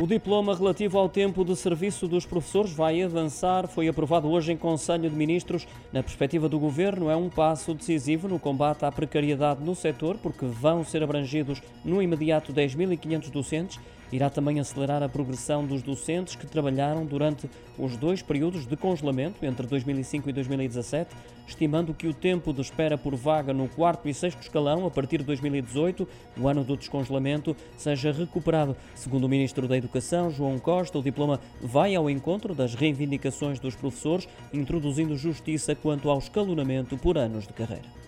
O diploma relativo ao tempo de serviço dos professores vai avançar. Foi aprovado hoje em Conselho de Ministros. Na perspectiva do Governo, é um passo decisivo no combate à precariedade no setor, porque vão ser abrangidos no imediato 10.500 docentes. Irá também acelerar a progressão dos docentes que trabalharam durante os dois períodos de congelamento, entre 2005 e 2017, estimando que o tempo de espera por vaga no quarto e sexto escalão, a partir de 2018, o ano do descongelamento, seja recuperado. Segundo o Ministro da Educação, João Costa, o diploma vai ao encontro das reivindicações dos professores, introduzindo justiça quanto ao escalonamento por anos de carreira.